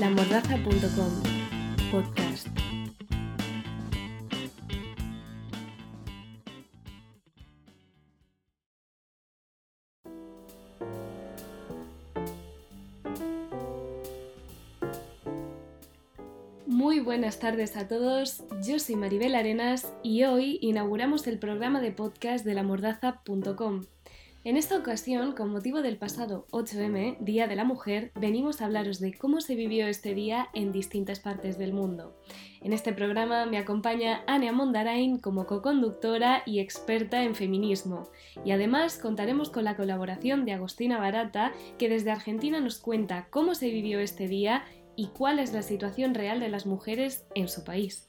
lamordaza.com Podcast. Muy buenas tardes a todos, yo soy Maribel Arenas y hoy inauguramos el programa de podcast de lamordaza.com. En esta ocasión, con motivo del pasado 8M, Día de la Mujer, venimos a hablaros de cómo se vivió este día en distintas partes del mundo. En este programa me acompaña Ania Mondarain como co-conductora y experta en feminismo. Y además contaremos con la colaboración de Agostina Barata, que desde Argentina nos cuenta cómo se vivió este día y cuál es la situación real de las mujeres en su país.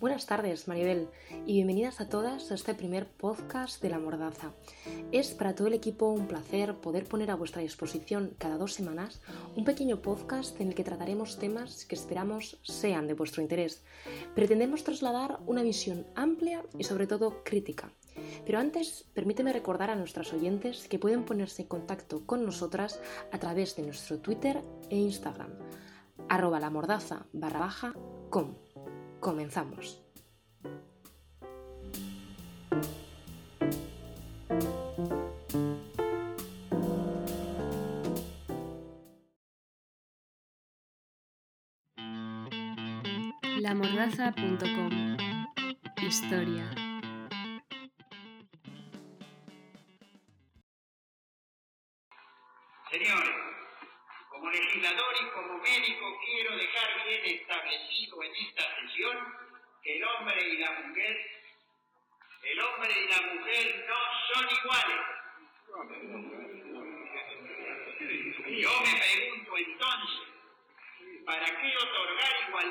Buenas tardes, Maribel, y bienvenidas a todas a este primer podcast de La Mordaza. Es para todo el equipo un placer poder poner a vuestra disposición cada dos semanas un pequeño podcast en el que trataremos temas que esperamos sean de vuestro interés. Pretendemos trasladar una visión amplia y sobre todo crítica. Pero antes, permíteme recordar a nuestras oyentes que pueden ponerse en contacto con nosotras a través de nuestro Twitter e Instagram, arroba la mordaza barra baja. Comenzamos. Lamordaza.com Historia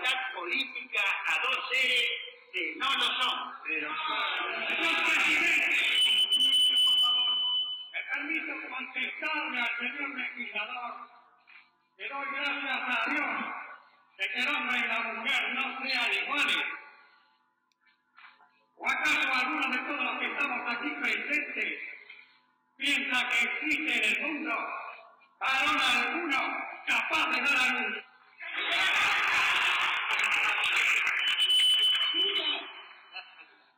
igualdad política a dos seres que no lo son? Señor presidente, por favor, me permito contestarle al señor legislador que doy gracias a Dios de que el hombre y la mujer no sean iguales. ¿O acaso alguno de todos los que estamos aquí presentes piensa que existe en el mundo varón alguno capaz de dar a luz? Pudo,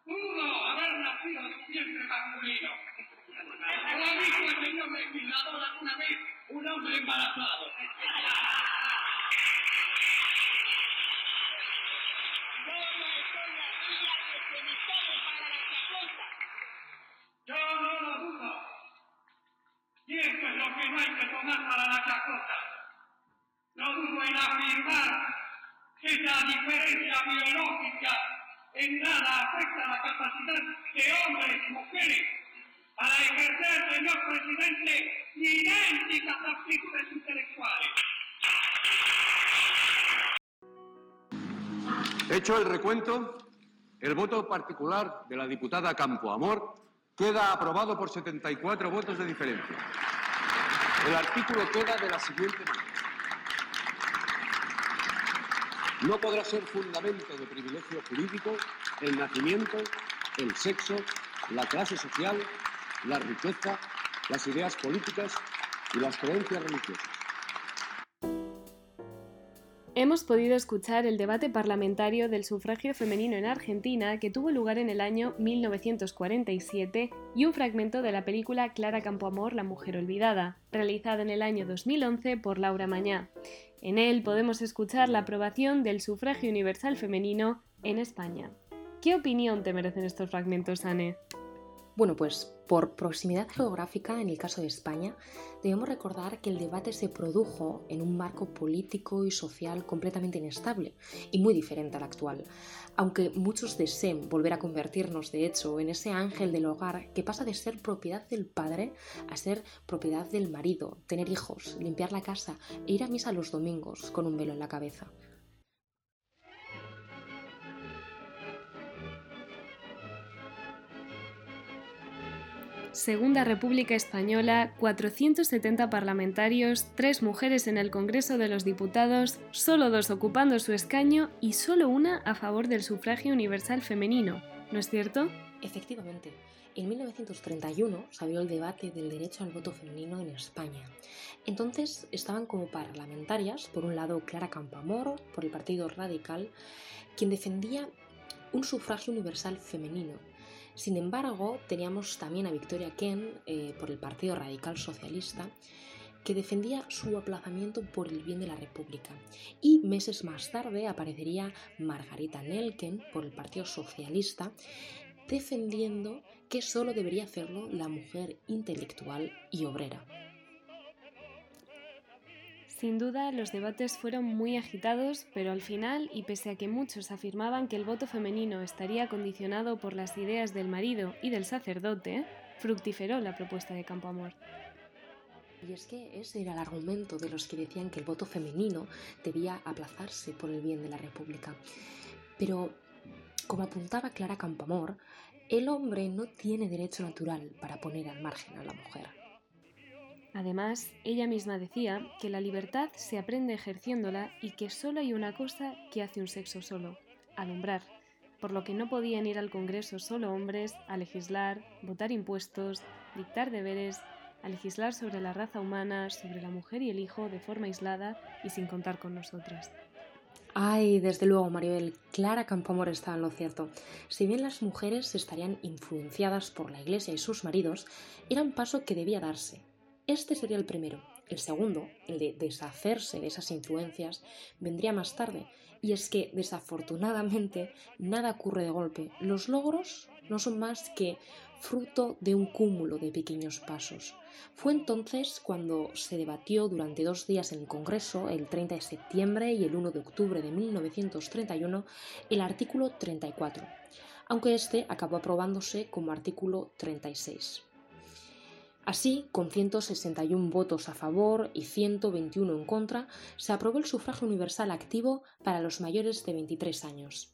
pudo haber nacido siempre masculino. ¿O ha visto el señor legislador alguna vez un hombre embarazado? Yo no lo dudo. Y esto es lo que no hay que tomar para la chacota. No dudo en afirmar la diferencia biológica en nada afecta la capacidad de hombres y mujeres para ejercer, señor presidente, idénticas aptitudes intelectuales. Hecho el recuento, el voto particular de la diputada Campoamor queda aprobado por 74 votos de diferencia. El artículo queda de la siguiente manera. No podrá ser fundamento de privilegio jurídico el nacimiento, el sexo, la clase social, la riqueza, las ideas políticas y las creencias religiosas. Hemos podido escuchar el debate parlamentario del sufragio femenino en Argentina que tuvo lugar en el año 1947 y un fragmento de la película Clara Campoamor, La Mujer Olvidada, realizada en el año 2011 por Laura Mañá. En él podemos escuchar la aprobación del sufragio universal femenino en España. ¿Qué opinión te merecen estos fragmentos, Anne? Bueno, pues por proximidad geográfica, en el caso de España, debemos recordar que el debate se produjo en un marco político y social completamente inestable y muy diferente al actual, aunque muchos deseen volver a convertirnos, de hecho, en ese ángel del hogar que pasa de ser propiedad del padre a ser propiedad del marido, tener hijos, limpiar la casa e ir a misa los domingos con un velo en la cabeza. Segunda República Española, 470 parlamentarios, 3 mujeres en el Congreso de los Diputados, solo dos ocupando su escaño y solo una a favor del sufragio universal femenino. ¿No es cierto? Efectivamente, en 1931 se abrió el debate del derecho al voto femenino en España. Entonces estaban como parlamentarias, por un lado Clara Campoamor, por el Partido Radical, quien defendía un sufragio universal femenino. Sin embargo, teníamos también a Victoria Ken, eh, por el Partido Radical Socialista, que defendía su aplazamiento por el bien de la República. Y meses más tarde aparecería Margarita Nelken por el Partido Socialista, defendiendo que solo debería hacerlo la mujer intelectual y obrera. Sin duda, los debates fueron muy agitados, pero al final, y pese a que muchos afirmaban que el voto femenino estaría condicionado por las ideas del marido y del sacerdote, fructiferó la propuesta de Campoamor. Y es que ese era el argumento de los que decían que el voto femenino debía aplazarse por el bien de la República. Pero, como apuntaba Clara Campoamor, el hombre no tiene derecho natural para poner al margen a la mujer. Además, ella misma decía que la libertad se aprende ejerciéndola y que solo hay una cosa que hace un sexo solo, alumbrar, por lo que no podían ir al Congreso solo hombres a legislar, votar impuestos, dictar deberes, a legislar sobre la raza humana, sobre la mujer y el hijo de forma aislada y sin contar con nosotras. Ay, desde luego, Maribel, Clara Campoamor está en lo cierto. Si bien las mujeres estarían influenciadas por la Iglesia y sus maridos, era un paso que debía darse, este sería el primero. El segundo, el de deshacerse de esas influencias, vendría más tarde. Y es que, desafortunadamente, nada ocurre de golpe. Los logros no son más que fruto de un cúmulo de pequeños pasos. Fue entonces cuando se debatió durante dos días en el Congreso, el 30 de septiembre y el 1 de octubre de 1931, el artículo 34, aunque este acabó aprobándose como artículo 36. Así, con 161 votos a favor y 121 en contra, se aprobó el sufragio universal activo para los mayores de 23 años.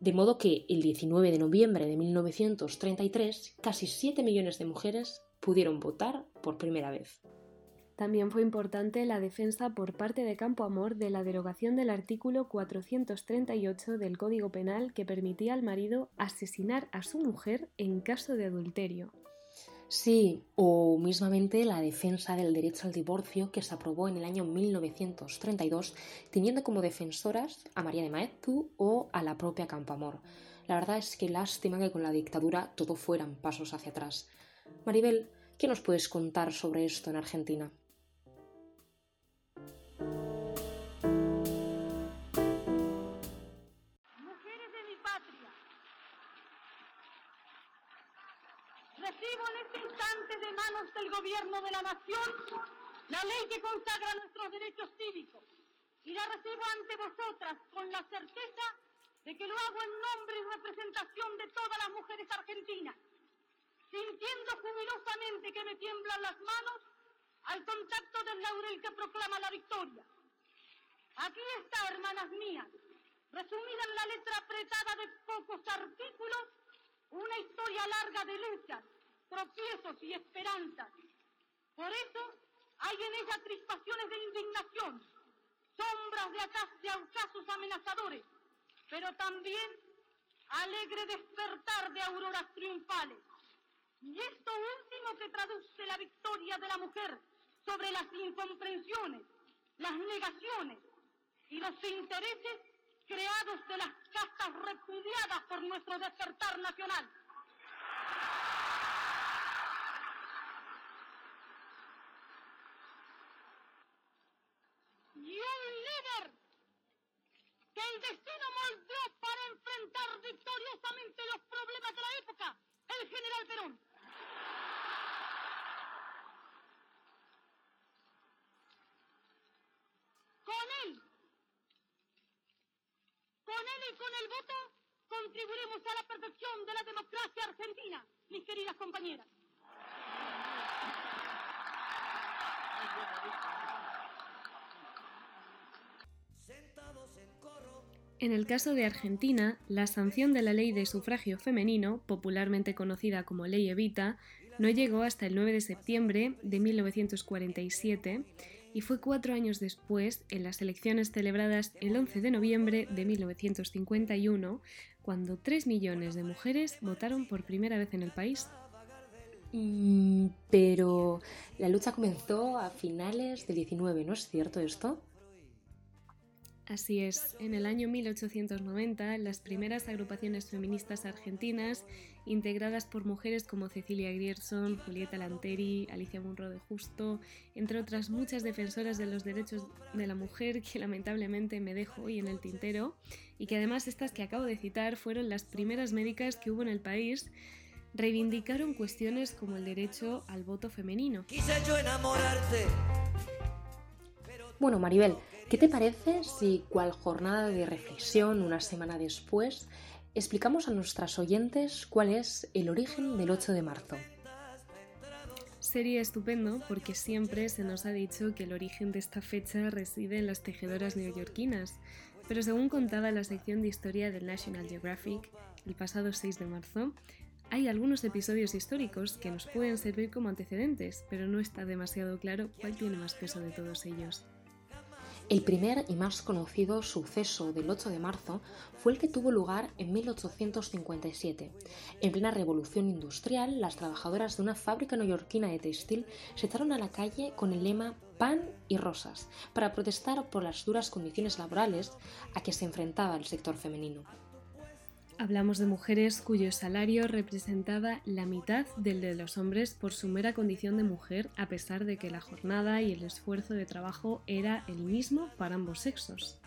De modo que el 19 de noviembre de 1933, casi 7 millones de mujeres pudieron votar por primera vez. También fue importante la defensa por parte de Campo Amor de la derogación del artículo 438 del Código Penal que permitía al marido asesinar a su mujer en caso de adulterio. Sí, o mismamente la defensa del derecho al divorcio que se aprobó en el año 1932, teniendo como defensoras a María de Maeztu o a la propia Campoamor. La verdad es que lástima que con la dictadura todo fueran pasos hacia atrás. Maribel, ¿qué nos puedes contar sobre esto en Argentina? Del gobierno de la nación la ley que consagra nuestros derechos cívicos y la recibo ante vosotras con la certeza de que lo hago en nombre y representación de todas las mujeres argentinas, sintiendo jubilosamente que me tiemblan las manos al contacto del laurel que proclama la victoria. Aquí está, hermanas mías, resumida en la letra apretada de pocos artículos, una historia larga de luchas, tropiezos y esperanzas. Por eso hay en ella crispaciones de indignación, sombras de, de ocasos amenazadores, pero también alegre despertar de auroras triunfales. Y esto último que traduce la victoria de la mujer sobre las incomprensiones, las negaciones y los intereses creados de las castas repudiadas por nuestro despertar nacional. y un líder que destino moldeó para enfrentar victoriosamente los problemas de la época, el general Perón. Con él, con él y con el voto contribuiremos a la perfección de la democracia argentina, mis queridas compañeras. En el caso de Argentina, la sanción de la ley de sufragio femenino, popularmente conocida como Ley Evita, no llegó hasta el 9 de septiembre de 1947 y fue cuatro años después, en las elecciones celebradas el 11 de noviembre de 1951, cuando 3 millones de mujeres votaron por primera vez en el país. Pero la lucha comenzó a finales del 19, ¿no es cierto esto? Así es, en el año 1890 las primeras agrupaciones feministas argentinas, integradas por mujeres como Cecilia Grierson, Julieta Lanteri, Alicia Munro de Justo, entre otras muchas defensoras de los derechos de la mujer que lamentablemente me dejo hoy en el tintero, y que además estas que acabo de citar fueron las primeras médicas que hubo en el país, reivindicaron cuestiones como el derecho al voto femenino. Quise yo enamorarte. Bueno, Maribel, ¿Qué te parece si, cual jornada de reflexión una semana después, explicamos a nuestras oyentes cuál es el origen del 8 de marzo? Sería estupendo porque siempre se nos ha dicho que el origen de esta fecha reside en las tejedoras neoyorquinas, pero según contaba la sección de historia del National Geographic el pasado 6 de marzo, hay algunos episodios históricos que nos pueden servir como antecedentes, pero no está demasiado claro cuál tiene más peso de todos ellos. El primer y más conocido suceso del 8 de marzo fue el que tuvo lugar en 1857. En plena revolución industrial, las trabajadoras de una fábrica neoyorquina de textil se echaron a la calle con el lema pan y rosas para protestar por las duras condiciones laborales a que se enfrentaba el sector femenino. Hablamos de mujeres cuyo salario representaba la mitad del de los hombres por su mera condición de mujer, a pesar de que la jornada y el esfuerzo de trabajo era el mismo para ambos sexos.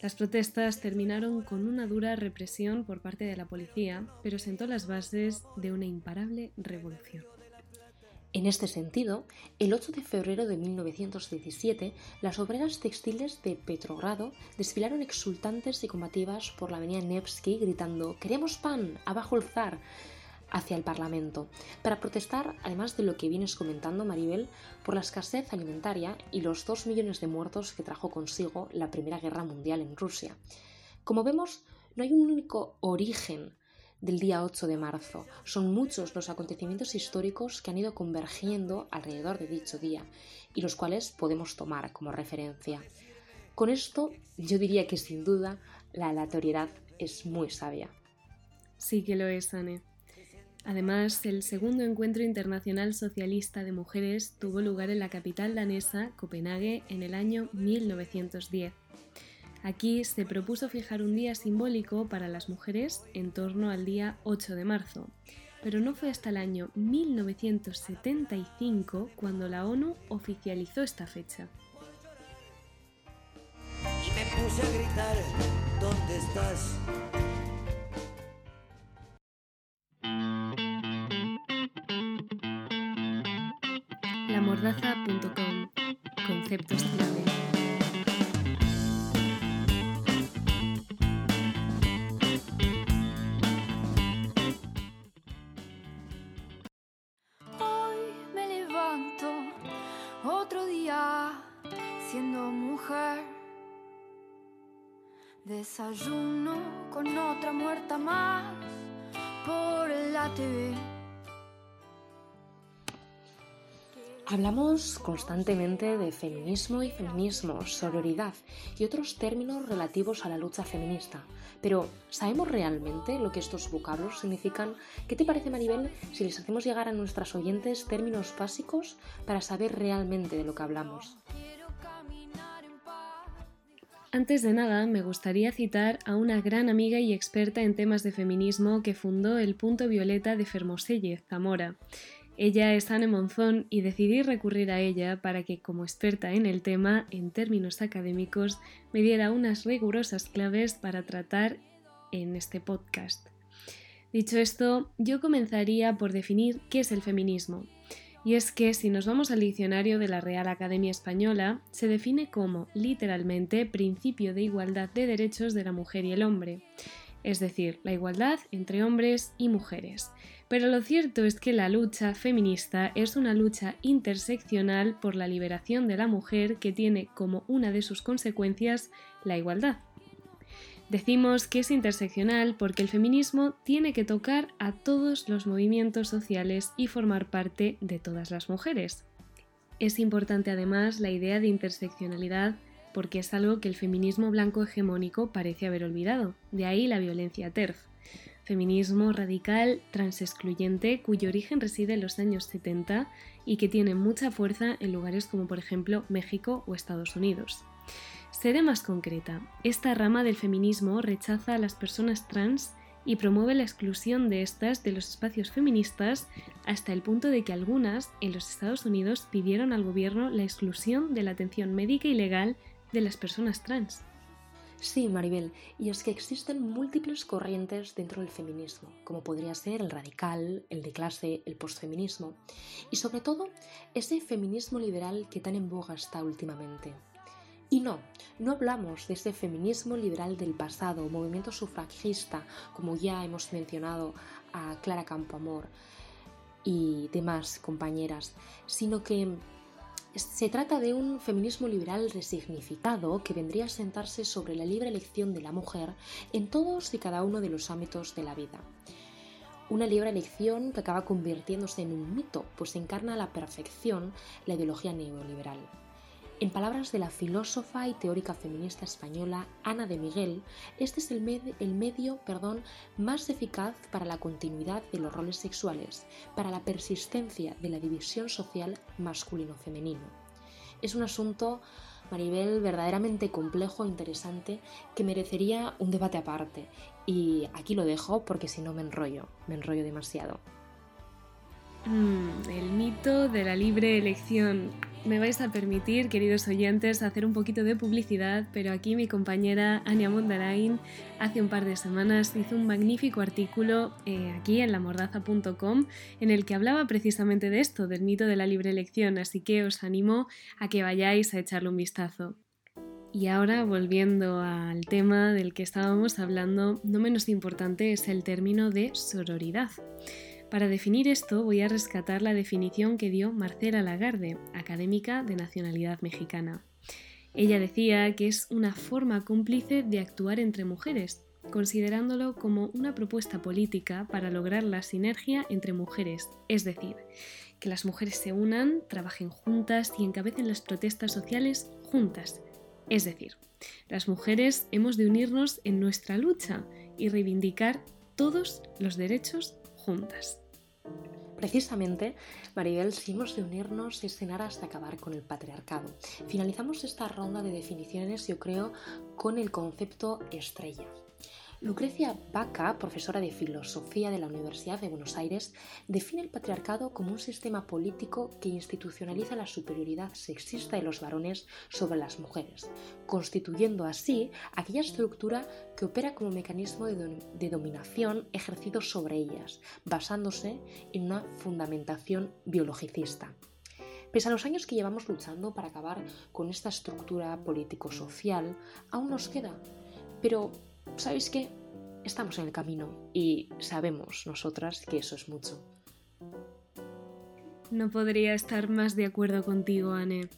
Las protestas terminaron con una dura represión por parte de la policía, pero sentó las bases de una imparable revolución. En este sentido, el 8 de febrero de 1917, las obreras textiles de Petrogrado desfilaron exultantes y combativas por la avenida Nevsky gritando ¡Queremos pan! ¡Abajo el zar! hacia el Parlamento, para protestar, además de lo que vienes comentando, Maribel, por la escasez alimentaria y los dos millones de muertos que trajo consigo la Primera Guerra Mundial en Rusia. Como vemos, no hay un único origen del día 8 de marzo. Son muchos los acontecimientos históricos que han ido convergiendo alrededor de dicho día y los cuales podemos tomar como referencia. Con esto yo diría que sin duda la aleatoriedad es muy sabia. Sí que lo es, Anne. Además, el segundo encuentro internacional socialista de mujeres tuvo lugar en la capital danesa, Copenhague, en el año 1910. Aquí se propuso fijar un día simbólico para las mujeres en torno al día 8 de marzo, pero no fue hasta el año 1975 cuando la ONU oficializó esta fecha. Y me puse a gritar, ¿dónde estás? Lamordaza.com Conceptos clave. Desayuno con otra muerta más por la TV. Hablamos constantemente de feminismo y feminismo, sororidad y otros términos relativos a la lucha feminista. Pero, ¿sabemos realmente lo que estos vocablos significan? ¿Qué te parece, Maribel, si les hacemos llegar a nuestras oyentes términos básicos para saber realmente de lo que hablamos? Antes de nada, me gustaría citar a una gran amiga y experta en temas de feminismo que fundó el Punto Violeta de Fermoselle, Zamora. Ella es Anne Monzón y decidí recurrir a ella para que, como experta en el tema, en términos académicos, me diera unas rigurosas claves para tratar en este podcast. Dicho esto, yo comenzaría por definir qué es el feminismo. Y es que si nos vamos al diccionario de la Real Academia Española, se define como, literalmente, principio de igualdad de derechos de la mujer y el hombre, es decir, la igualdad entre hombres y mujeres. Pero lo cierto es que la lucha feminista es una lucha interseccional por la liberación de la mujer que tiene como una de sus consecuencias la igualdad. Decimos que es interseccional porque el feminismo tiene que tocar a todos los movimientos sociales y formar parte de todas las mujeres. Es importante además la idea de interseccionalidad porque es algo que el feminismo blanco hegemónico parece haber olvidado, de ahí la violencia TERF. Feminismo radical, transexcluyente, cuyo origen reside en los años 70 y que tiene mucha fuerza en lugares como por ejemplo México o Estados Unidos. Seré más concreta, esta rama del feminismo rechaza a las personas trans y promueve la exclusión de estas de los espacios feministas hasta el punto de que algunas en los Estados Unidos pidieron al gobierno la exclusión de la atención médica y legal de las personas trans. Sí, Maribel, y es que existen múltiples corrientes dentro del feminismo, como podría ser el radical, el de clase, el postfeminismo, y sobre todo ese feminismo liberal que tan en boga está últimamente. Y no, no hablamos de ese feminismo liberal del pasado, movimiento sufragista, como ya hemos mencionado a Clara Campoamor y demás compañeras, sino que se trata de un feminismo liberal resignificado que vendría a sentarse sobre la libre elección de la mujer en todos y cada uno de los ámbitos de la vida. Una libre elección que acaba convirtiéndose en un mito, pues encarna a la perfección la ideología neoliberal. En palabras de la filósofa y teórica feminista española Ana de Miguel, este es el, medio perdón, más eficaz para la continuidad de los roles sexuales, para la persistencia de la división social masculino-femenino. Es un asunto, Maribel, verdaderamente complejo e interesante que merecería un debate aparte. Y aquí lo dejo porque si no me enrollo, me enrollo demasiado. Mm, el mito de la libre elección me vais a permitir, queridos oyentes, hacer un poquito de publicidad, pero aquí mi compañera Ania Mondarain hace un par de semanas hizo un magnífico artículo eh, aquí en lamordaza.com en el que hablaba precisamente de esto, del mito de la libre elección, así que os animo a que vayáis a echarle un vistazo. Y ahora, volviendo al tema del que estábamos hablando, no menos importante es el término de sororidad. Para definir esto voy a rescatar la definición que dio Marcela Lagarde, académica de nacionalidad mexicana. Ella decía que es una forma cómplice de actuar entre mujeres, considerándolo como una propuesta política para lograr la sinergia entre mujeres, es decir, que las mujeres se unan, trabajen juntas y encabecen las protestas sociales juntas. Es decir, las mujeres hemos de unirnos en nuestra lucha y reivindicar todos los derechos Precisamente, Maribel, si de unirnos y cenar hasta acabar con el patriarcado. Finalizamos esta ronda de definiciones, yo creo, con el concepto estrella. Lucrecia Baca, profesora de filosofía de la Universidad de Buenos Aires, define el patriarcado como un sistema político que institucionaliza la superioridad sexista de los varones sobre las mujeres, constituyendo así aquella estructura que opera como mecanismo de, dominación ejercido sobre ellas, basándose en una fundamentación biologicista. Pese a los años que llevamos luchando para acabar con esta estructura político-social, aún nos queda. Pero ¿sabéis qué? Estamos en el camino y sabemos nosotras que eso es mucho. No podría estar más de acuerdo contigo, Anne.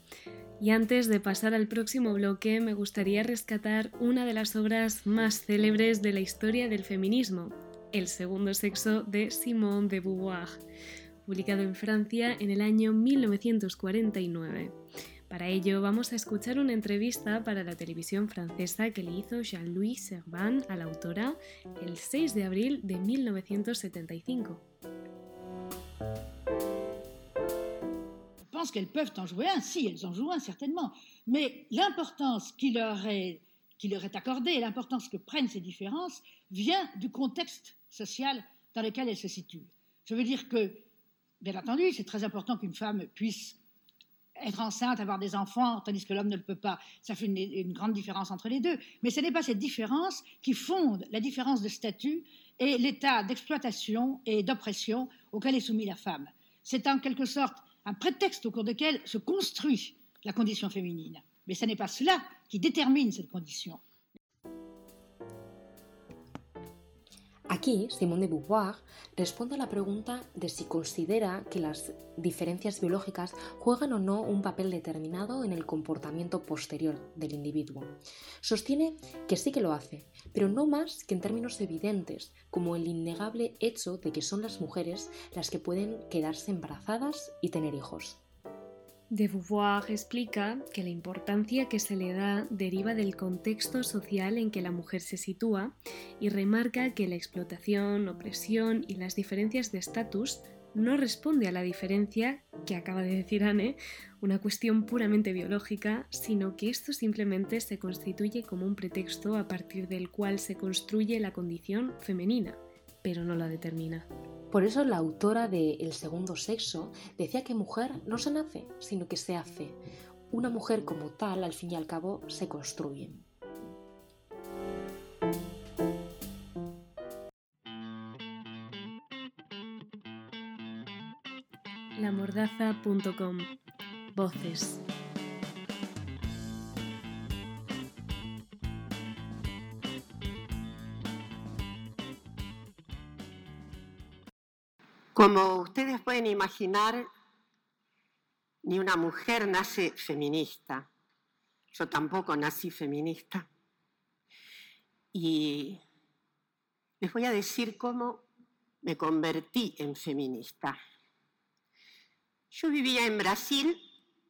Y antes de pasar al próximo bloque, me gustaría rescatar una de las obras más célebres de la historia del feminismo, El segundo sexo de Simone de Beauvoir, publicado en Francia en el año 1949. Para ello vamos a escuchar una entrevista para la televisión francesa que le hizo Jean-Louis Servan a la autora el 6 de abril de 1975. Je pense qu'elles peuvent en jouer un, si elles en jouent un certainement, mais l'importance qui leur est qui leur est accordée, l'importance que prennent ces différences, vient du contexte social dans lequel elles se situent. Je veux dire que, bien entendu, c'est très important qu'une femme puisse être enceinte, avoir des enfants, tandis que l'homme ne le peut pas. Ça fait une, grande différence entre les deux. Mais ce n'est pas cette différence qui fonde la différence de statut et l'état d'exploitation et d'oppression auquel est soumise la femme. C'est en quelque sorte un prétexte au cours duquel se construit la condition féminine. Mais ce n'est pas cela qui détermine cette condition. Aquí, Simone de Beauvoir responde a la pregunta de si considera que las diferencias biológicas juegan o no un papel determinado en el comportamiento posterior del individuo. Sostiene que sí que lo hace, pero no más que en términos evidentes, como el innegable hecho de que son las mujeres las que pueden quedarse embarazadas y tener hijos. De Beauvoir explica que la importancia que se le da deriva del contexto social en que la mujer se sitúa y remarca que la explotación, opresión y las diferencias de estatus no responde a la diferencia que acaba de decir Anne, una cuestión puramente biológica, sino que esto simplemente se constituye como un pretexto a partir del cual se construye la condición femenina, pero no la determina. Por eso la autora de El segundo sexo decía que mujer no se nace, sino que se hace. Una mujer como tal, al fin y al cabo, se construye. Lamordaza.com Voces. Como ustedes pueden imaginar, ni una mujer nace feminista. Yo tampoco nací feminista. Y les voy a decir cómo me convertí en feminista. Yo vivía en Brasil,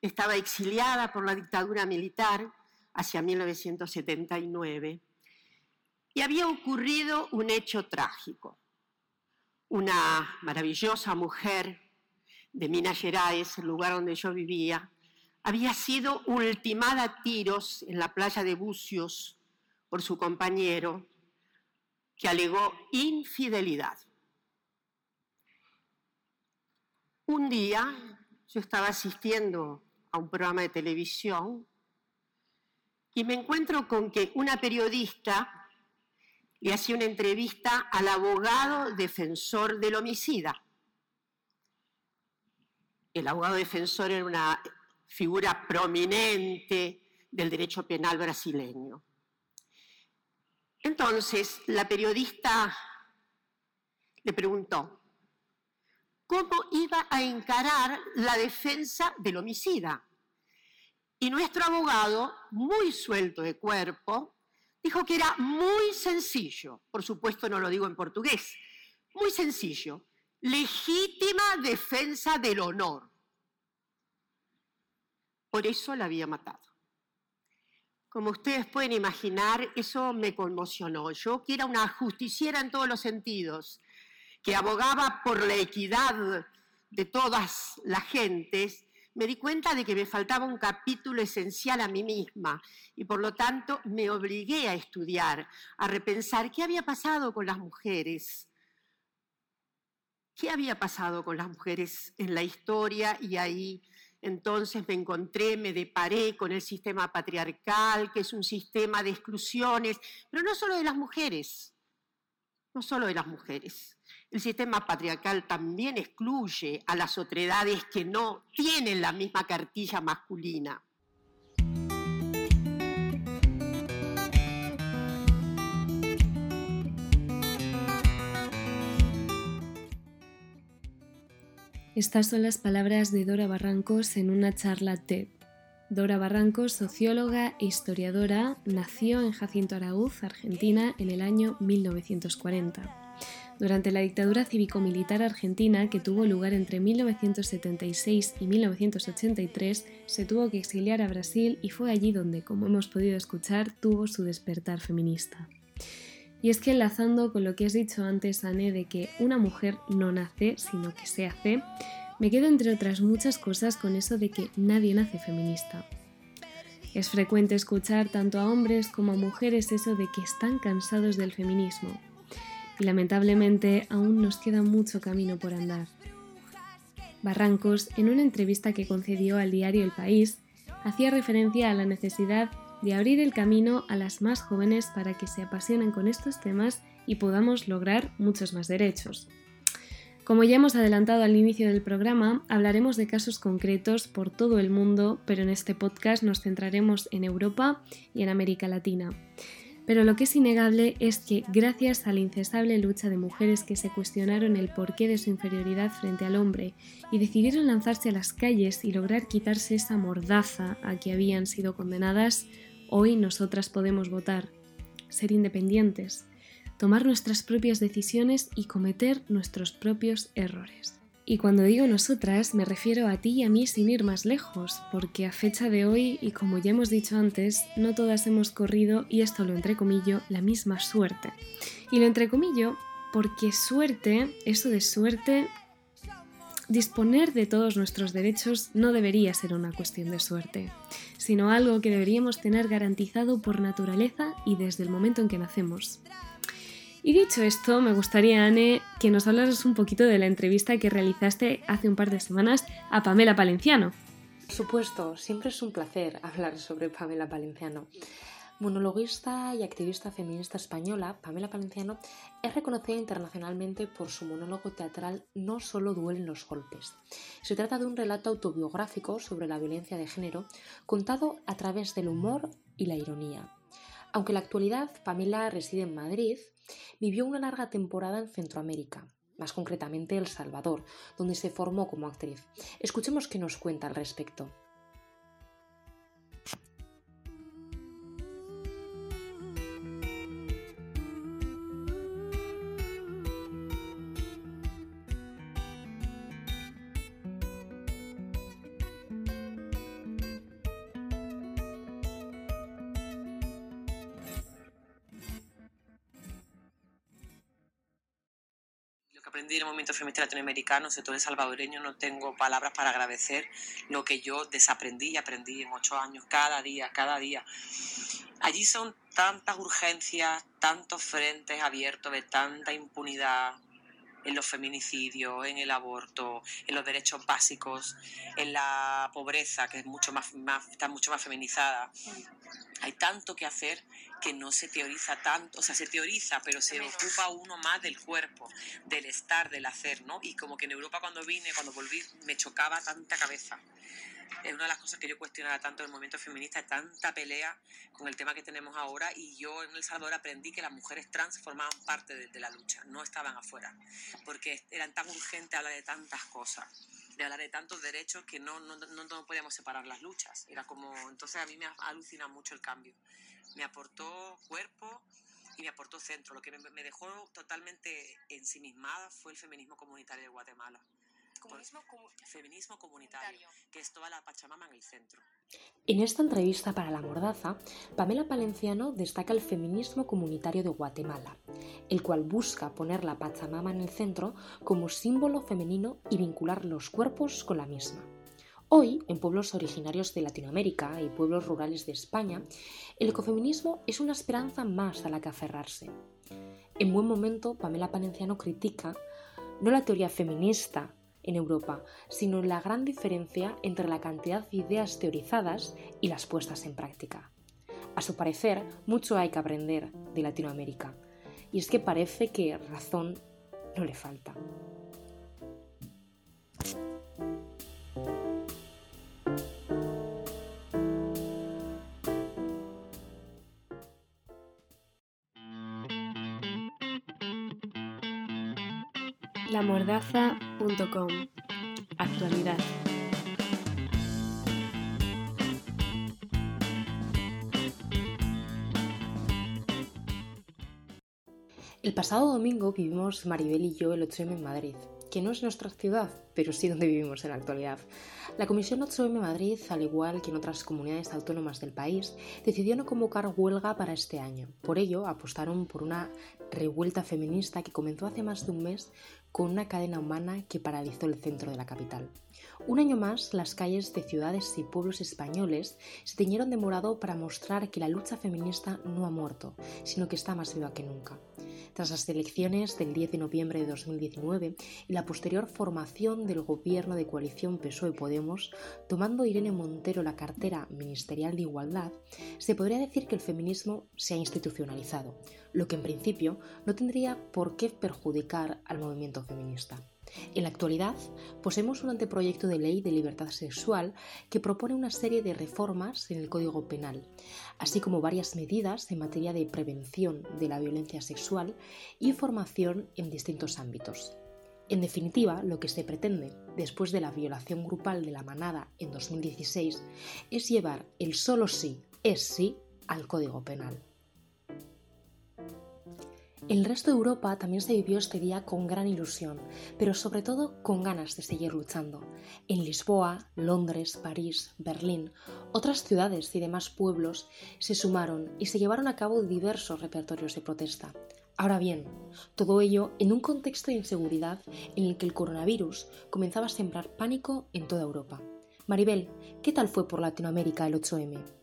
estaba exiliada por la dictadura militar hacia 1979 y había ocurrido un hecho trágico una maravillosa mujer de Minas Gerais, el lugar donde yo vivía, había sido ultimada a tiros en la playa de Bucios por su compañero, que alegó infidelidad. Un día yo estaba asistiendo a un programa de televisión y me encuentro con que una periodista le hacía una entrevista al abogado defensor del homicida. El abogado defensor era una figura prominente del derecho penal brasileño. Entonces, la periodista le preguntó, ¿cómo iba a encarar la defensa del homicida? Y nuestro abogado, muy suelto de cuerpo, dijo que era muy sencillo, por supuesto no lo digo en portugués, muy sencillo, legítima defensa del honor. Por eso la había matado. Como ustedes pueden imaginar, eso me conmocionó. Yo, que era una justiciera en todos los sentidos, que abogaba por la equidad de todas las gentes, me di cuenta de que me faltaba un capítulo esencial a mí misma y por lo tanto me obligué a estudiar, a repensar qué había pasado con las mujeres. ¿Qué había pasado con las mujeres en la historia? Y ahí entonces me encontré, me deparé con el sistema patriarcal, que es un sistema de exclusiones, pero no solo de las mujeres, no solo de las mujeres. El sistema patriarcal también excluye a las otredades que no tienen la misma cartilla masculina. Estas son las palabras de Dora Barrancos en una charla TED. Dora Barrancos, socióloga e historiadora, nació en Jacinto Araúz, Argentina, en el año 1940. Durante la dictadura cívico-militar argentina, que tuvo lugar entre 1976 y 1983, se tuvo que exiliar a Brasil y fue allí donde, como hemos podido escuchar, tuvo su despertar feminista. Y es que enlazando con lo que has dicho antes, Anne, de que una mujer no nace, sino que se hace, me quedo entre otras muchas cosas con eso de que nadie nace feminista. Es frecuente escuchar tanto a hombres como a mujeres eso de que están cansados del feminismo, y lamentablemente aún nos queda mucho camino por andar. Barrancos, en una entrevista que concedió al diario El País, hacía referencia a la necesidad de abrir el camino a las más jóvenes para que se apasionen con estos temas y podamos lograr muchos más derechos. Como ya hemos adelantado al inicio del programa, hablaremos de casos concretos por todo el mundo, pero en este podcast nos centraremos en Europa y en América Latina. Pero lo que es innegable es que gracias a la incesable lucha de mujeres que se cuestionaron el porqué de su inferioridad frente al hombre y decidieron lanzarse a las calles y lograr quitarse esa mordaza a que habían sido condenadas, hoy nosotras podemos votar, ser independientes, tomar nuestras propias decisiones y cometer nuestros propios errores. Y cuando digo nosotras me refiero a ti y a mí sin ir más lejos, porque a fecha de hoy, y como ya hemos dicho antes, no todas hemos corrido, y esto lo entrecomillo, la misma suerte. Y lo entrecomillo porque suerte, eso de suerte, disponer de todos nuestros derechos no debería ser una cuestión de suerte, sino algo que deberíamos tener garantizado por naturaleza y desde el momento en que nacemos. Y dicho esto, me gustaría, Anne, que nos hablaras un poquito de la entrevista que realizaste hace un par de semanas a Pamela Palenciano. Por supuesto, siempre es un placer hablar sobre Pamela Palenciano. Monologuista y activista feminista española, Pamela Palenciano es reconocida internacionalmente por su monólogo teatral No solo duelen los golpes. Se trata de un relato autobiográfico sobre la violencia de género contado a través del humor y la ironía. Aunque en la actualidad Pamela reside en Madrid, vivió una larga temporada en Centroamérica, más concretamente El Salvador, donde se formó como actriz. Escuchemos qué nos cuenta al respecto. Aprendí en el movimiento feminista latinoamericano, sobre todo el salvadoreño, no tengo palabras para agradecer lo que yo desaprendí y aprendí en ocho años, cada día, cada día. Allí son tantas urgencias, tantos frentes abiertos de tanta impunidad en los feminicidios, en el aborto, en los derechos básicos, en la pobreza, que es mucho más, más, está mucho más feminizada. Hay tanto que hacer que no se teoriza tanto, o sea, se teoriza, pero se ocupa uno más del cuerpo, del estar, del hacer, ¿no? Y como que en Europa cuando vine, cuando volví, me chocaba tanta cabeza. Es una de las cosas que yo cuestionaba tanto el movimiento feminista, tanta pelea con el tema que tenemos ahora y yo en El Salvador aprendí que las mujeres trans formaban parte de, la lucha, no estaban afuera, porque eran tan urgentes hablar de tantas cosas de hablar de tantos derechos que no, no, no, no podíamos separar las luchas. Era como, entonces a mí me alucina mucho el cambio me aportó cuerpo y me aportó centro. Lo que me, dejó totalmente ensimismada fue el feminismo comunitario de Guatemala. Comunismo feminismo comunitario, que es toda la Pachamama en el centro. En esta entrevista para La Mordaza, Pamela Palenciano destaca el feminismo comunitario de Guatemala, el cual busca poner la Pachamama en el centro como símbolo femenino y vincular los cuerpos con la misma. Hoy, en pueblos originarios de Latinoamérica y pueblos rurales de España, el ecofeminismo es una esperanza más a la que aferrarse. En buen momento, Pamela Palenciano critica no la teoría feminista en Europa, sino la gran diferencia entre la cantidad de ideas teorizadas y las puestas en práctica. A su parecer, mucho hay que aprender de Latinoamérica, y es que parece que razón no le falta. lamordaza.com Actualidad. El pasado domingo vivimos Maribel y yo el 8M en Madrid, que no es nuestra ciudad, pero sí donde vivimos en la actualidad. La Comisión 8M Madrid, al igual que en otras comunidades autónomas del país, decidió no convocar huelga para este año. Por ello, apostaron por una revuelta feminista que comenzó hace más de un mes con una cadena humana que paralizó el centro de la capital. Un año más, las calles de ciudades y pueblos españoles se teñieron de morado para mostrar que la lucha feminista no ha muerto, sino que está más viva que nunca. Tras las elecciones del 10 de noviembre de 2019 y la posterior formación del gobierno de coalición PSOE-Podemos, tomando Irene Montero la cartera ministerial de Igualdad, se podría decir que el feminismo se ha institucionalizado, lo que en principio no tendría por qué perjudicar al movimiento feminista. En la actualidad, poseemos un anteproyecto de ley de libertad sexual que propone una serie de reformas en el Código Penal, así como varias medidas en materia de prevención de la violencia sexual y formación en distintos ámbitos. En definitiva, lo que se pretende, después de la violación grupal de la manada en 2016, es llevar el solo sí es sí al Código Penal. El resto de Europa también se vivió este día con gran ilusión, pero sobre todo con ganas de seguir luchando. En Lisboa, Londres, París, Berlín, otras ciudades y demás pueblos se sumaron y se llevaron a cabo diversos repertorios de protesta. Ahora bien, todo ello en un contexto de inseguridad en el que el coronavirus comenzaba a sembrar pánico en toda Europa. Maribel, ¿qué tal fue por Latinoamérica el 8M?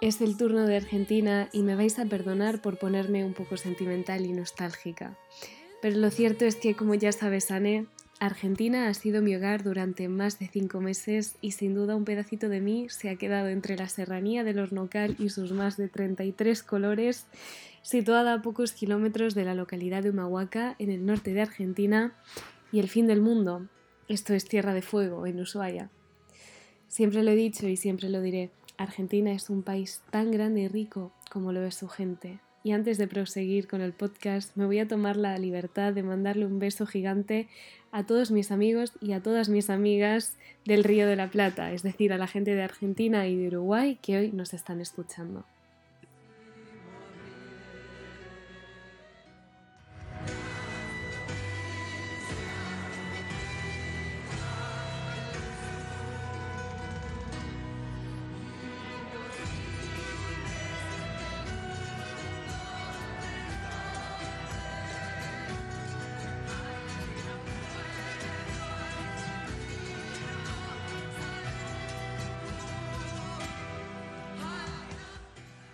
Es el turno de Argentina y me vais a perdonar por ponerme un poco sentimental y nostálgica. Pero lo cierto es que, como ya sabes, Anne, Argentina ha sido mi hogar durante más de cinco meses y sin duda un pedacito de mí se ha quedado entre la serranía del Hornocal y sus más de 33 colores, situada a pocos kilómetros de la localidad de Humahuaca, en el norte de Argentina, y el fin del mundo, esto es Tierra de Fuego, en Ushuaia. Siempre lo he dicho y siempre lo diré, Argentina es un país tan grande y rico como lo es su gente. Y antes de proseguir con el podcast, me voy a tomar la libertad de mandarle un beso gigante a todos mis amigos y a todas mis amigas del Río de la Plata, es decir, a la gente de Argentina y de Uruguay que hoy nos están escuchando.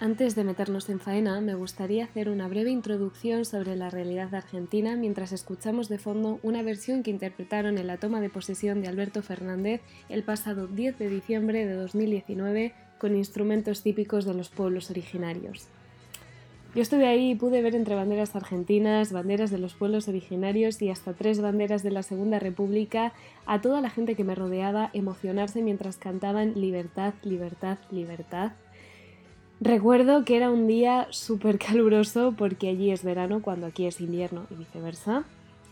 Antes de meternos en faena, me gustaría hacer una breve introducción sobre la realidad argentina mientras escuchamos de fondo una versión que interpretaron en la toma de posesión de Alberto Fernández el pasado 10 de diciembre de 2019 con instrumentos típicos de los pueblos originarios. Yo estuve ahí y pude ver entre banderas argentinas, banderas de los pueblos originarios y hasta tres banderas de la Segunda República a toda la gente que me rodeaba emocionarse mientras cantaban Libertad, libertad, libertad Recuerdo que era un día súper caluroso porque allí es verano cuando aquí es invierno y viceversa.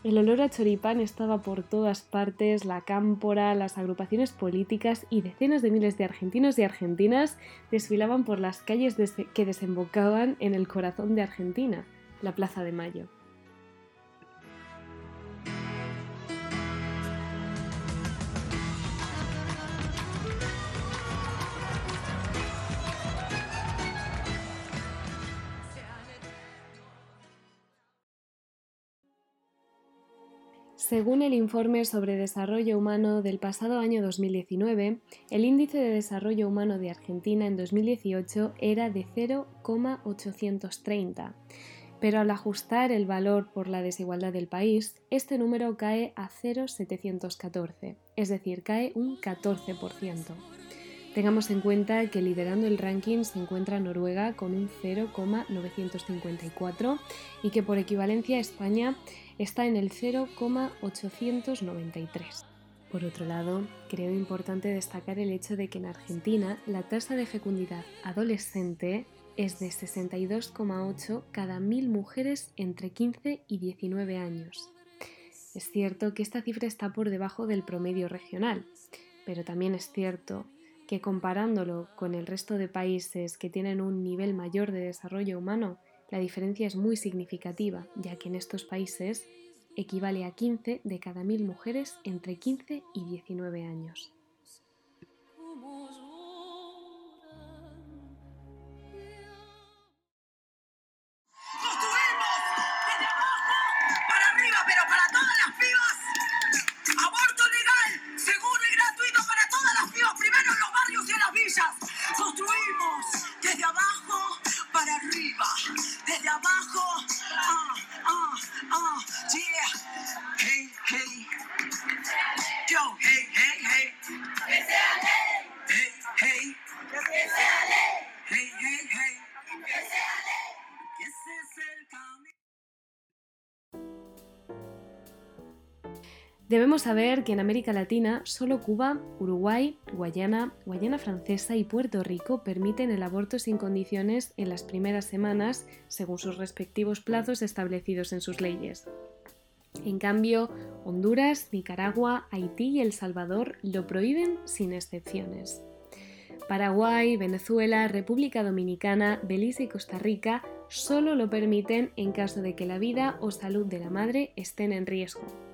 El olor a choripán estaba por todas partes, la cámpora, las agrupaciones políticas y decenas de miles de argentinos y argentinas desfilaban por las calles que desembocaban en el corazón de Argentina, la Plaza de Mayo. Según el informe sobre desarrollo humano del pasado año 2019, el índice de desarrollo humano de Argentina en 2018 era de 0,830, pero al ajustar el valor por la desigualdad del país, este número cae a 0,714, es decir, cae un 14%. Tengamos en cuenta que liderando el ranking se encuentra Noruega con un 0,954 y que por equivalencia España está en el 0,893. Por otro lado, creo importante destacar el hecho de que en Argentina la tasa de fecundidad adolescente es de 62,8 cada mil mujeres entre 15 y 19 años. Es cierto que esta cifra está por debajo del promedio regional, pero también es cierto que comparándolo con el resto de países que tienen un nivel mayor de desarrollo humano, la diferencia es muy significativa, ya que en estos países equivale a 15 de cada mil mujeres entre 15 y 19 años. Debemos saber que en América Latina solo Cuba, Uruguay, Guayana, Guayana Francesa y Puerto Rico permiten el aborto sin condiciones en las primeras semanas según sus respectivos plazos establecidos en sus leyes. En cambio, Honduras, Nicaragua, Haití y El Salvador lo prohíben sin excepciones. Paraguay, Venezuela, República Dominicana, Belice y Costa Rica solo lo permiten en caso de que la vida o salud de la madre estén en riesgo.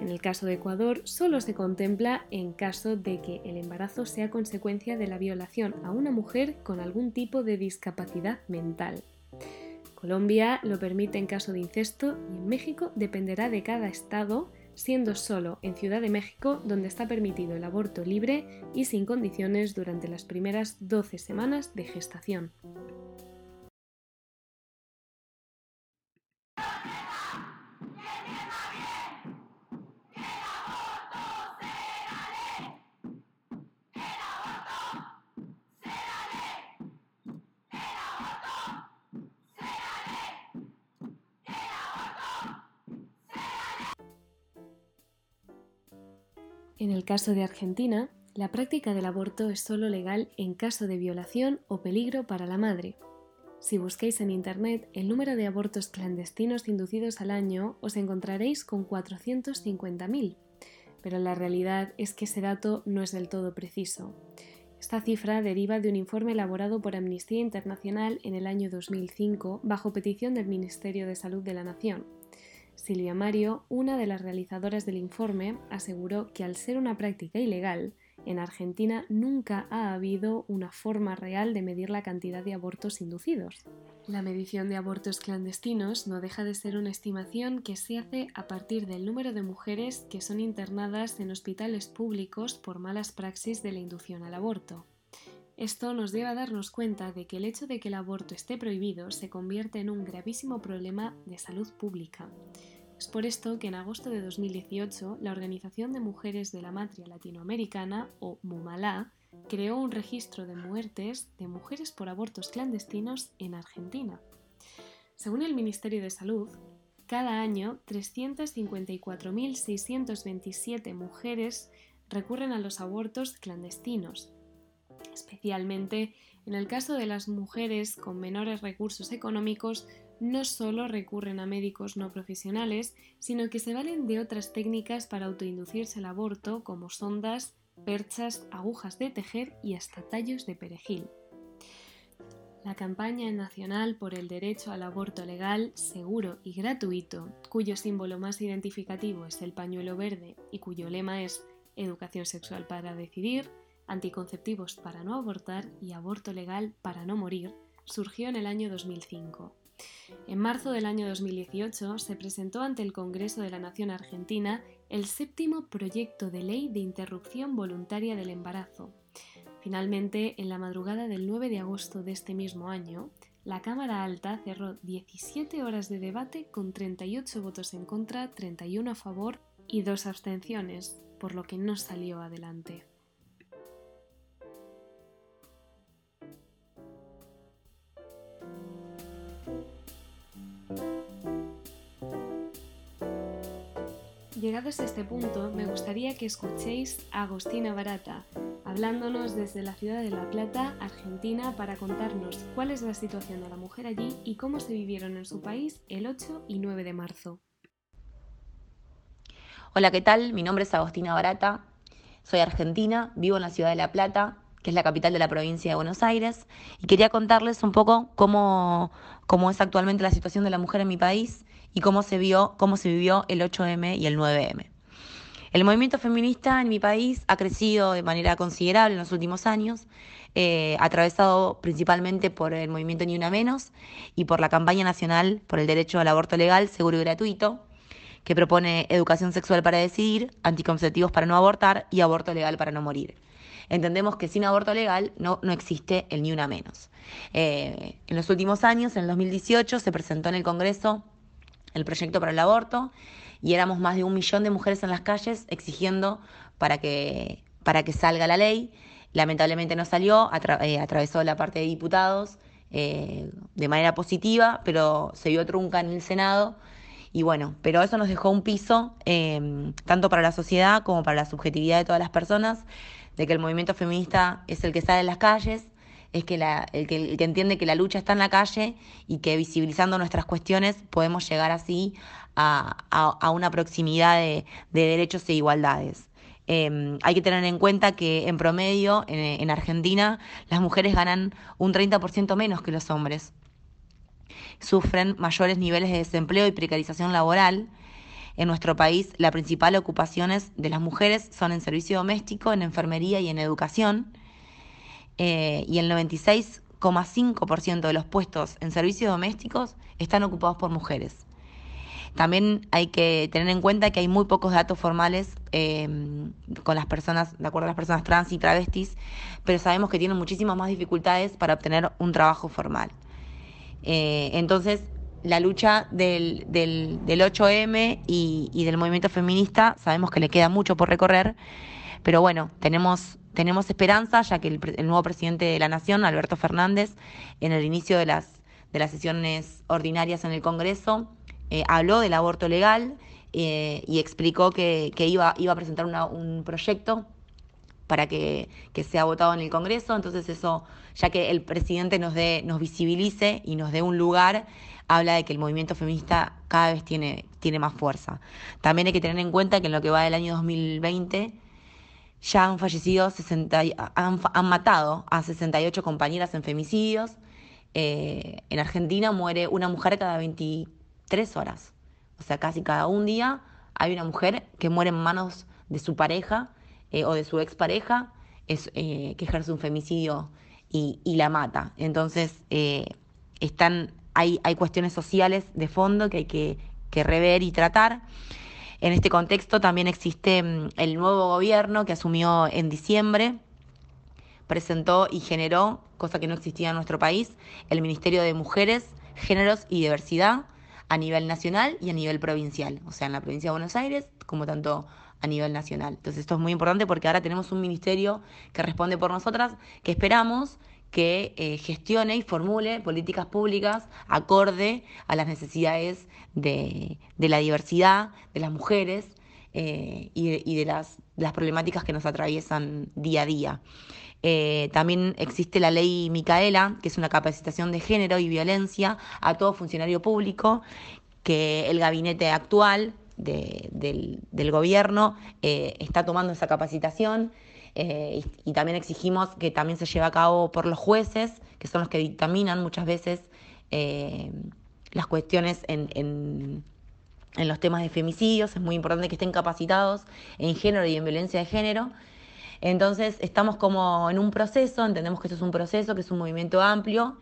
En el caso de Ecuador, solo se contempla en caso de que el embarazo sea consecuencia de la violación a una mujer con algún tipo de discapacidad mental. Colombia lo permite en caso de incesto y en México dependerá de cada estado, siendo solo en Ciudad de México donde está permitido el aborto libre y sin condiciones durante las primeras 12 semanas de gestación. En el caso de Argentina, la práctica del aborto es solo legal en caso de violación o peligro para la madre. Si busquéis en Internet el número de abortos clandestinos inducidos al año, os encontraréis con 450.000, pero la realidad es que ese dato no es del todo preciso. Esta cifra deriva de un informe elaborado por Amnistía Internacional en el año 2005 bajo petición del Ministerio de Salud de la Nación. Silvia Mario, una de las realizadoras del informe, aseguró que al ser una práctica ilegal, en Argentina nunca ha habido una forma real de medir la cantidad de abortos inducidos. La medición de abortos clandestinos no deja de ser una estimación que se hace a partir del número de mujeres que son internadas en hospitales públicos por malas praxis de la inducción al aborto. Esto nos lleva a darnos cuenta de que el hecho de que el aborto esté prohibido se convierte en un gravísimo problema de salud pública. Es por esto que en agosto de 2018 la Organización de Mujeres de la Matria Latinoamericana, o MUMALA, creó un registro de muertes de mujeres por abortos clandestinos en Argentina. Según el Ministerio de Salud, cada año 354.627 mujeres recurren a los abortos clandestinos, especialmente en el caso de las mujeres con menores recursos económicos, no solo recurren a médicos no profesionales, sino que se valen de otras técnicas para autoinducirse el aborto, como sondas, perchas, agujas de tejer y hasta tallos de perejil. La campaña nacional por el derecho al aborto legal, seguro y gratuito, cuyo símbolo más identificativo es el pañuelo verde y cuyo lema es Educación sexual para decidir, anticonceptivos para no abortar y aborto legal para no morir, surgió en el año 2005. En marzo del año 2018 se presentó ante el Congreso de la Nación Argentina el séptimo proyecto de ley de interrupción voluntaria del embarazo. Finalmente, en la madrugada del 9 de agosto de este mismo año, la Cámara Alta cerró 17 horas de debate con 38 votos en contra, 31 a favor y dos abstenciones, por lo que no salió adelante. Llegados a este punto, me gustaría que escuchéis a Agostina Barata, hablándonos desde la ciudad de La Plata, Argentina, para contarnos cuál es la situación de la mujer allí y cómo se vivieron en su país el 8 y 9 de marzo. Hola, ¿qué tal? Mi nombre es Agostina Barata, soy argentina, vivo en la ciudad de La Plata, que es la capital de la provincia de Buenos Aires, y quería contarles un poco cómo, cómo es actualmente la situación de la mujer en mi país y cómo se, vio, cómo se vivió el 8M y el 9M. El movimiento feminista en mi país ha crecido de manera considerable en los últimos años, eh, atravesado principalmente por el movimiento Ni Una Menos y por la campaña nacional por el derecho al aborto legal, seguro y gratuito, que propone educación sexual para decidir, anticonceptivos para no abortar y aborto legal para no morir. Entendemos que sin aborto legal no, no existe el Ni Una Menos. Eh, en los últimos años, en el 2018, se presentó en el Congreso el proyecto para el aborto y éramos más de un millón de mujeres en las calles exigiendo para que, para que salga la ley. Lamentablemente no salió, eh, atravesó la parte de diputados eh, de manera positiva, pero se vio trunca en el Senado Y bueno, pero eso nos dejó un piso, em, tanto para la sociedad como para la subjetividad de todas las personas, de que el movimiento feminista es el que sale en las calles, es que el, que, entiende que la lucha está en la calle y que visibilizando nuestras cuestiones podemos llegar así a, una proximidad de, derechos e igualdades. Em, hay que tener en cuenta que en promedio en, Argentina las mujeres ganan un 30% menos que los hombres. Sufren mayores niveles de desempleo y precarización laboral. En nuestro país, las principales ocupaciones de las mujeres son en servicio doméstico, en enfermería y en educación. Eh, y el 96,5% de los puestos en servicios domésticos están ocupados por mujeres. También hay que tener en cuenta que hay muy pocos datos formales em, con las personas, de acuerdo a las personas trans y travestis, pero sabemos que tienen muchísimas más dificultades para obtener un trabajo formal. Eh, entonces, la lucha del, del, 8M y, y, del movimiento feminista sabemos que le queda mucho por recorrer, pero bueno, tenemos, tenemos esperanza, ya que el, el nuevo presidente de la Nación, Alberto Fernández, en el inicio de las, de las sesiones ordinarias en el Congreso, eh, habló del aborto legal eh, y explicó que, iba, iba a presentar un proyecto para que, sea votado en el Congreso. Entonces eso, ya que el presidente nos, dé, nos visibilice y nos dé un lugar, habla de que el movimiento feminista cada vez tiene, tiene más fuerza. También hay que tener en cuenta que en lo que va del año 2020 ya han fallecido, 60, han, matado a 68 compañeras en femicidios. Eh, en Argentina muere una mujer cada 20 tres horas. O sea, casi cada un día hay una mujer que muere en manos de su pareja eh, o de su expareja, es, eh, que ejerce un femicidio y, la mata. Entonces, eh, están, hay, hay cuestiones sociales de fondo que hay que, que rever y tratar. En este contexto también existe mm, el nuevo gobierno que asumió en diciembre, presentó y generó, cosa que no existía en nuestro país, el Ministerio de Mujeres, Géneros y Diversidad, a nivel nacional y a nivel provincial, o sea, en la provincia de Buenos Aires como tanto a nivel nacional. Entonces esto es muy importante porque ahora tenemos un ministerio que responde por nosotras, que esperamos que eh, gestione y formule políticas públicas acorde a las necesidades de, la diversidad, de las mujeres eh, y, de, las, las problemáticas que nos atraviesan día a día. Eh, también existe la ley Micaela, que es una capacitación de género y violencia a todo funcionario público, que el gabinete actual del, gobierno eh, está tomando esa capacitación. Eh, y, también exigimos que también se lleve a cabo por los jueces, que son los que dictaminan muchas veces las cuestiones en, en los temas de femicidios. Es muy importante que estén capacitados en género y en violencia de género. Entonces estamos como en un proceso, entendemos que esto es un proceso, que es un movimiento amplio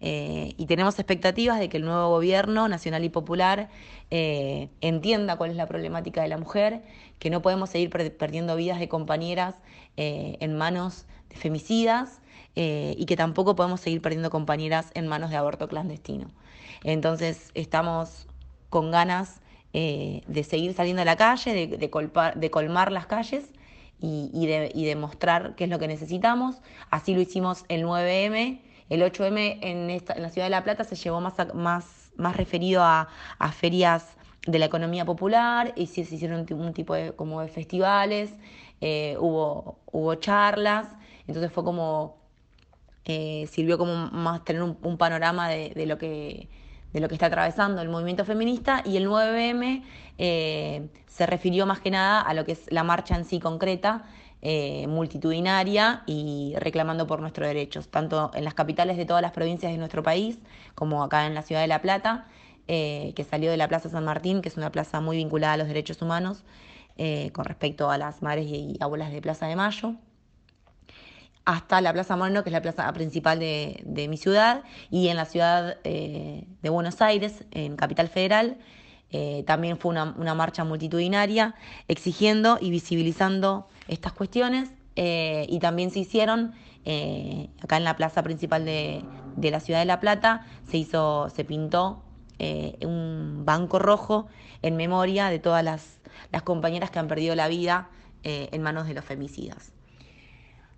eh, y tenemos expectativas de que el nuevo gobierno nacional y popular eh, entienda cuál es la problemática de la mujer, que no podemos seguir perdiendo vidas de compañeras eh, en manos de femicidas y que tampoco podemos seguir perdiendo compañeras en manos de aborto clandestino. Entonces estamos con ganas de seguir saliendo a la calle, de colmar las calles y, de, y demostrar qué es lo que necesitamos. Así lo hicimos el 9M. El 8M en, esta, en la ciudad de La Plata se llevó más, más, más referido a, ferias de la economía popular y se, hicieron un, tipo de, como de festivales, eh, hubo, hubo charlas, entonces fue como, eh, sirvió como más tener un, panorama de, de, lo que, de lo que está atravesando el movimiento feminista y el 9M eh, se refirió más que nada a lo que es la marcha en sí concreta, eh, multitudinaria y reclamando por nuestros derechos, tanto en las capitales de todas las provincias de nuestro país como acá en la ciudad de La Plata, eh, que salió de la Plaza San Martín, que es una plaza muy vinculada a los derechos humanos con respecto a las madres y abuelas de Plaza de Mayo hasta la Plaza Moreno, que es la plaza principal de, mi ciudad, y en la ciudad de Buenos Aires, en Capital Federal, eh, también fue una, marcha multitudinaria exigiendo y visibilizando estas cuestiones eh, y también se hicieron eh, acá en la plaza principal de, la ciudad de La Plata, se hizo, se pintó un banco rojo en memoria de todas las, las compañeras que han perdido la vida en manos de los femicidas.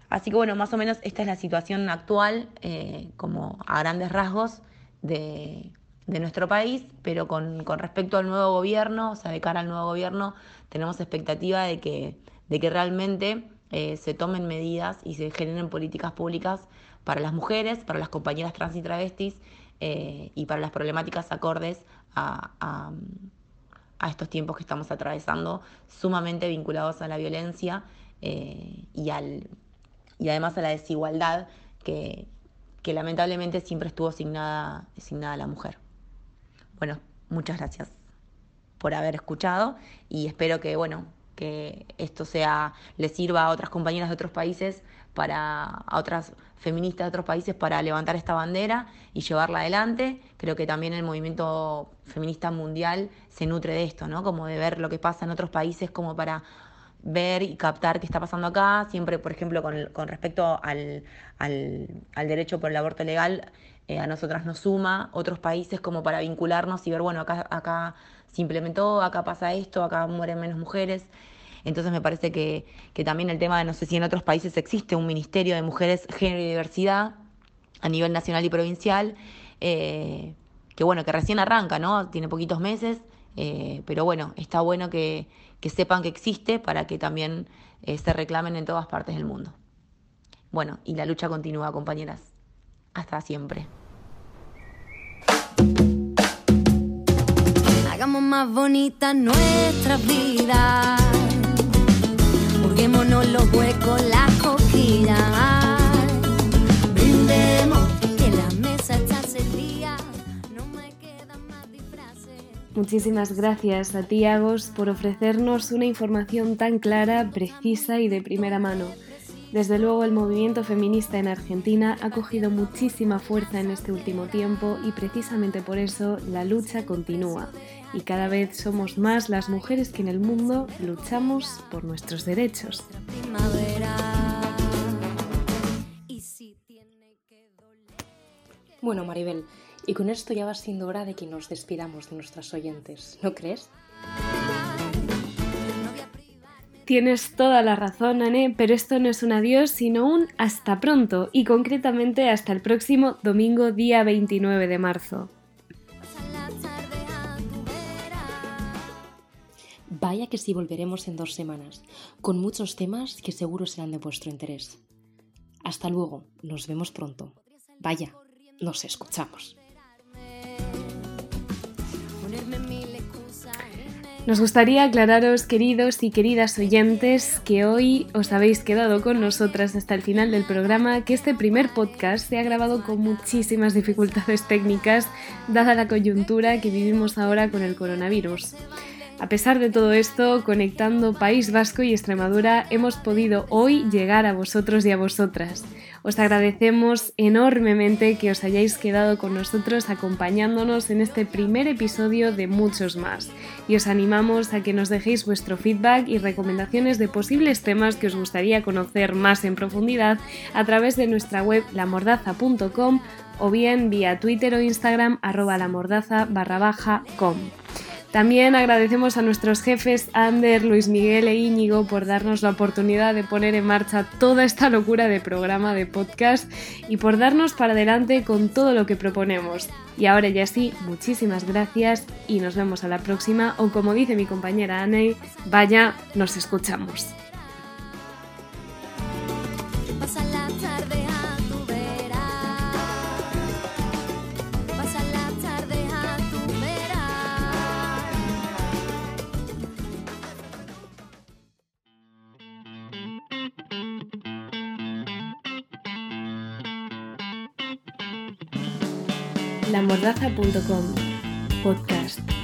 Así que bueno, más o menos esta es la situación actual, como a grandes rasgos, de, de nuestro país, pero con, con, respecto al nuevo gobierno, o sea, de cara al nuevo gobierno, tenemos expectativa de que, de que realmente eh, se tomen medidas y se generen políticas públicas para las mujeres, para las compañeras trans y travestis eh, y para las problemáticas acordes a, a, estos tiempos que estamos atravesando, sumamente vinculados a la violencia eh, y, al, y además a la desigualdad que, que lamentablemente siempre estuvo asignada, asignada a la mujer. Bueno, muchas gracias por haber escuchado y espero que, bueno, que esto sea, le sirva a otras compañeras de otros países, para, a otras feministas de otros países para levantar esta bandera y llevarla adelante. Creo que también el movimiento feminista mundial se nutre de esto, ¿no? Como de ver lo que pasa en otros países como para ver y captar qué está pasando acá, siempre, por ejemplo, con, con respecto al, al, al derecho por el aborto legal, eh, a nosotras nos suma otros países como para vincularnos y ver, bueno, acá, acá se implementó, acá pasa esto, acá mueren menos mujeres. Entonces me parece que, que también el tema de, no sé si en otros países existe un Ministerio de Mujeres, Género y Diversidad a nivel nacional y provincial, eh, que bueno, que recién arranca, ¿no? Tiene poquitos meses, eh, pero bueno, está bueno que, que, sepan que existe para que también se reclamen en todas partes del mundo. Bueno, y la lucha continúa, compañeras. Hasta siempre. Hagamos más bonita nuestra vida. Burguémonos los huecos, las coquillas. Brindemos que la mesa está servida. No me quedan más disfraces. Muchísimas gracias a ti, Agos, por ofrecernos una información tan clara, precisa y de primera mano. Desde luego el movimiento feminista en Argentina ha cogido muchísima fuerza en este último tiempo y precisamente por eso la lucha continúa y cada vez somos más las mujeres que en el mundo luchamos por nuestros derechos. Bueno, Maribel, y con esto ya va siendo hora de que nos despidamos de nuestras oyentes, ¿no crees? Tienes toda la razón, Anne, pero esto no es un adiós, sino un hasta pronto, y concretamente hasta el próximo domingo día 29 de marzo. Vaya que sí volveremos en dos semanas, con muchos temas que seguro serán de vuestro interés. Hasta luego, nos vemos pronto. Vaya, nos escuchamos. Nos gustaría aclararos, queridos y queridas oyentes, que hoy os habéis quedado con nosotras hasta el final del programa, que este primer podcast se ha grabado con muchísimas dificultades técnicas, dada la coyuntura que vivimos ahora con el coronavirus. A pesar de todo esto, conectando País Vasco y Extremadura, hemos podido hoy llegar a vosotros y a vosotras. Os agradecemos enormemente que os hayáis quedado con nosotros acompañándonos en este primer episodio de muchos más. Y os animamos a que nos dejéis vuestro feedback y recomendaciones de posibles temas que os gustaría conocer más en profundidad a través de nuestra web lamordaza.com o bien vía Twitter o Instagram arroba barra baja com. También agradecemos a nuestros jefes Ander, Luis Miguel e Íñigo por darnos la oportunidad de poner en marcha toda esta locura de programa de podcast y por darnos para adelante con todo lo que proponemos. Y ahora ya sí, muchísimas gracias y nos vemos a la próxima o como dice mi compañera Anne, vaya, nos escuchamos. lamordaza.com Podcast